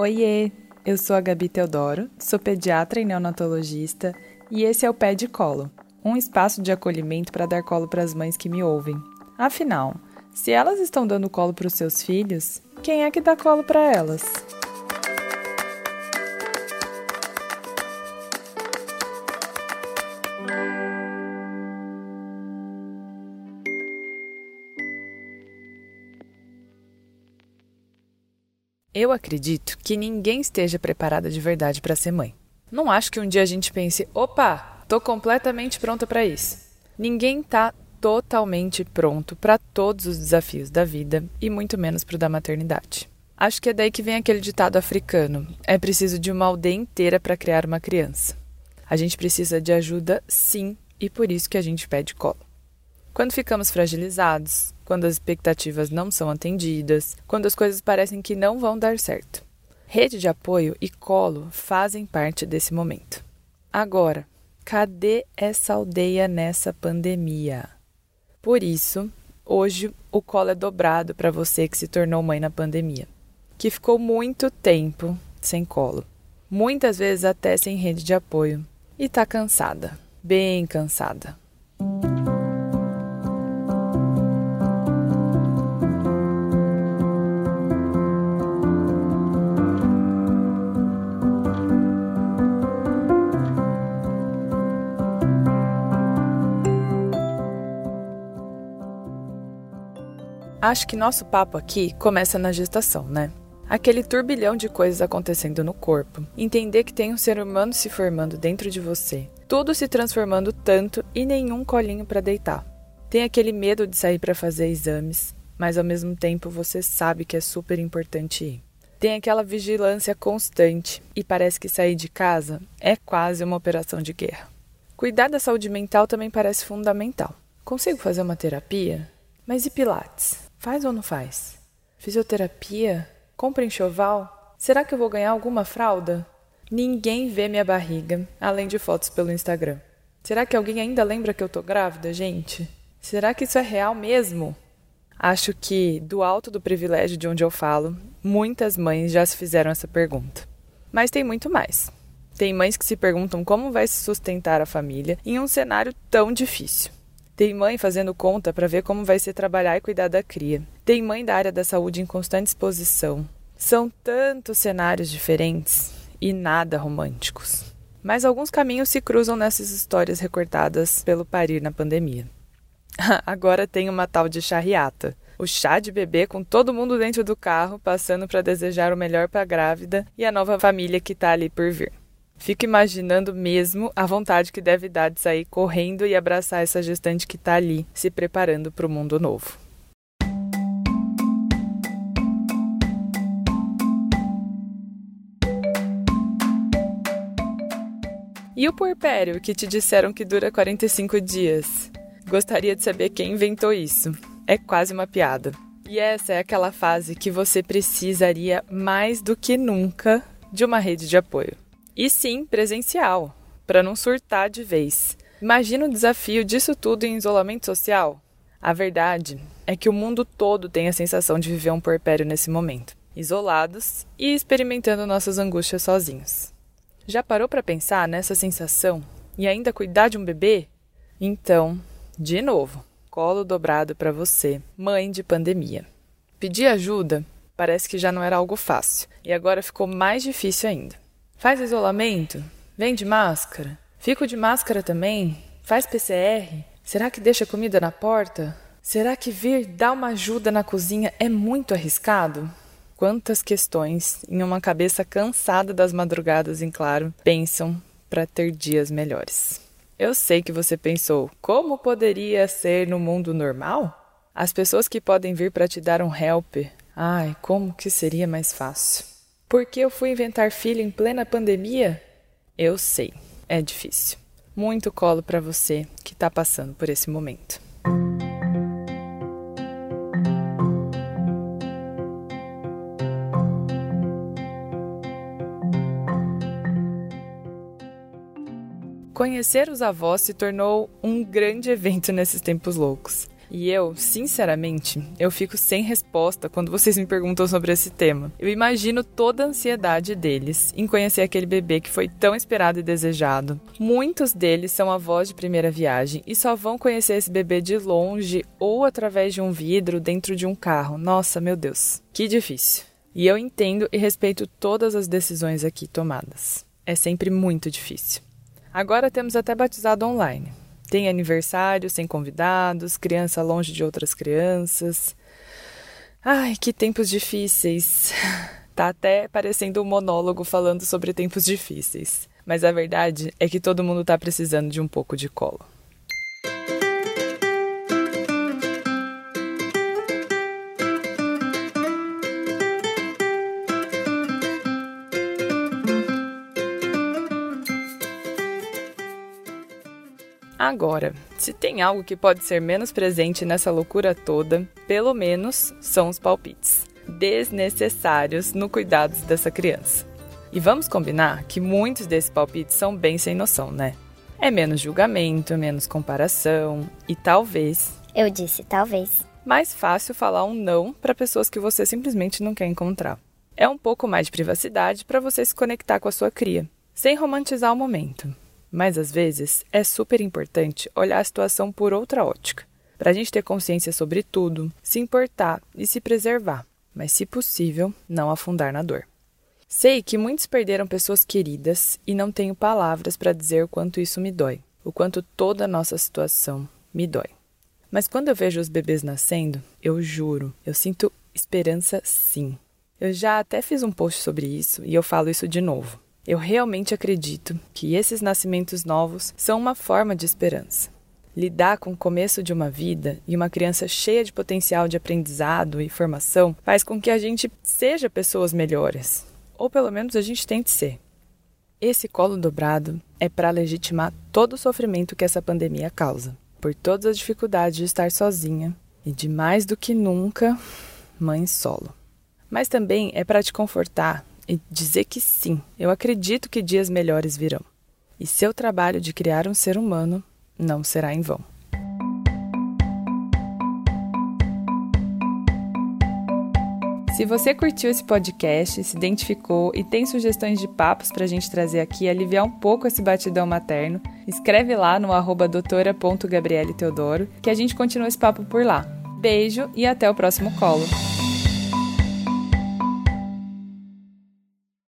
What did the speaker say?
Oiê, eu sou a Gabi Teodoro, sou pediatra e neonatologista e esse é o Pé de Colo, um espaço de acolhimento para dar colo para as mães que me ouvem. Afinal, se elas estão dando colo para os seus filhos, quem é que dá colo para elas? Eu acredito que ninguém esteja preparada de verdade para ser mãe. Não acho que um dia a gente pense: opa, tô completamente pronta para isso. Ninguém tá totalmente pronto para todos os desafios da vida e muito menos para o da maternidade. Acho que é daí que vem aquele ditado africano: é preciso de uma aldeia inteira para criar uma criança. A gente precisa de ajuda, sim, e por isso que a gente pede colo. Quando ficamos fragilizados, quando as expectativas não são atendidas, quando as coisas parecem que não vão dar certo. Rede de apoio e colo fazem parte desse momento. Agora, cadê essa aldeia nessa pandemia? Por isso, hoje o colo é dobrado para você que se tornou mãe na pandemia, que ficou muito tempo sem colo, muitas vezes até sem rede de apoio, e está cansada, bem cansada. Acho que nosso papo aqui começa na gestação, né? Aquele turbilhão de coisas acontecendo no corpo, entender que tem um ser humano se formando dentro de você, tudo se transformando tanto e nenhum colinho para deitar. Tem aquele medo de sair para fazer exames, mas ao mesmo tempo você sabe que é super importante ir. Tem aquela vigilância constante e parece que sair de casa é quase uma operação de guerra. Cuidar da saúde mental também parece fundamental. Consigo fazer uma terapia? Mas e Pilates? Faz ou não faz? Fisioterapia? Compra enxoval? Será que eu vou ganhar alguma fralda? Ninguém vê minha barriga, além de fotos pelo Instagram. Será que alguém ainda lembra que eu tô grávida, gente? Será que isso é real mesmo? Acho que, do alto do privilégio de onde eu falo, muitas mães já se fizeram essa pergunta. Mas tem muito mais. Tem mães que se perguntam como vai se sustentar a família em um cenário tão difícil. Tem mãe fazendo conta para ver como vai ser trabalhar e cuidar da cria. Tem mãe da área da saúde em constante exposição. São tantos cenários diferentes e nada românticos. Mas alguns caminhos se cruzam nessas histórias recortadas pelo parir na pandemia. Agora tem uma tal de charriata. O chá de bebê com todo mundo dentro do carro, passando para desejar o melhor para a grávida e a nova família que está ali por vir. Fico imaginando mesmo a vontade que deve dar de sair correndo e abraçar essa gestante que está ali, se preparando para o mundo novo. E o puerpério que te disseram que dura 45 dias? Gostaria de saber quem inventou isso. É quase uma piada. E essa é aquela fase que você precisaria mais do que nunca de uma rede de apoio. E sim, presencial, para não surtar de vez. Imagina o desafio disso tudo em isolamento social? A verdade é que o mundo todo tem a sensação de viver um porpério nesse momento, isolados e experimentando nossas angústias sozinhos. Já parou para pensar nessa sensação e ainda cuidar de um bebê? Então, de novo, colo dobrado para você, mãe de pandemia. Pedir ajuda parece que já não era algo fácil e agora ficou mais difícil ainda. Faz isolamento? Vende máscara? Fico de máscara também? Faz PCR? Será que deixa comida na porta? Será que vir dar uma ajuda na cozinha é muito arriscado? Quantas questões em uma cabeça cansada das madrugadas em claro pensam para ter dias melhores. Eu sei que você pensou, como poderia ser no mundo normal? As pessoas que podem vir para te dar um help, ai, como que seria mais fácil. Por que eu fui inventar filho em plena pandemia? Eu sei, é difícil. Muito colo para você que está passando por esse momento. Conhecer os avós se tornou um grande evento nesses tempos loucos. E eu, sinceramente, eu fico sem resposta quando vocês me perguntam sobre esse tema. Eu imagino toda a ansiedade deles em conhecer aquele bebê que foi tão esperado e desejado. Muitos deles são avós de primeira viagem e só vão conhecer esse bebê de longe ou através de um vidro dentro de um carro. Nossa, meu Deus, que difícil. E eu entendo e respeito todas as decisões aqui tomadas. É sempre muito difícil. Agora temos até batizado online. Tem aniversário sem convidados, criança longe de outras crianças. Ai, que tempos difíceis. Tá até parecendo um monólogo falando sobre tempos difíceis. Mas a verdade é que todo mundo tá precisando de um pouco de colo. Agora, se tem algo que pode ser menos presente nessa loucura toda, pelo menos são os palpites desnecessários no cuidado dessa criança. E vamos combinar que muitos desses palpites são bem sem noção, né? É menos julgamento, menos comparação e talvez. Eu disse talvez. Mais fácil falar um não para pessoas que você simplesmente não quer encontrar. É um pouco mais de privacidade para você se conectar com a sua cria, sem romantizar o momento. Mas às vezes é super importante olhar a situação por outra ótica, para a gente ter consciência sobre tudo, se importar e se preservar, mas se possível, não afundar na dor. Sei que muitos perderam pessoas queridas e não tenho palavras para dizer o quanto isso me dói, o quanto toda a nossa situação me dói. Mas quando eu vejo os bebês nascendo, eu juro, eu sinto esperança sim. Eu já até fiz um post sobre isso e eu falo isso de novo. Eu realmente acredito que esses nascimentos novos são uma forma de esperança. Lidar com o começo de uma vida e uma criança cheia de potencial de aprendizado e formação faz com que a gente seja pessoas melhores, ou pelo menos a gente tente ser. Esse colo dobrado é para legitimar todo o sofrimento que essa pandemia causa, por todas as dificuldades de estar sozinha e de mais do que nunca, mãe solo. Mas também é para te confortar e dizer que sim, eu acredito que dias melhores virão. E seu trabalho de criar um ser humano não será em vão. Se você curtiu esse podcast, se identificou e tem sugestões de papos para a gente trazer aqui e aliviar um pouco esse batidão materno, escreve lá no arroba Teodoro que a gente continua esse papo por lá. Beijo e até o próximo colo.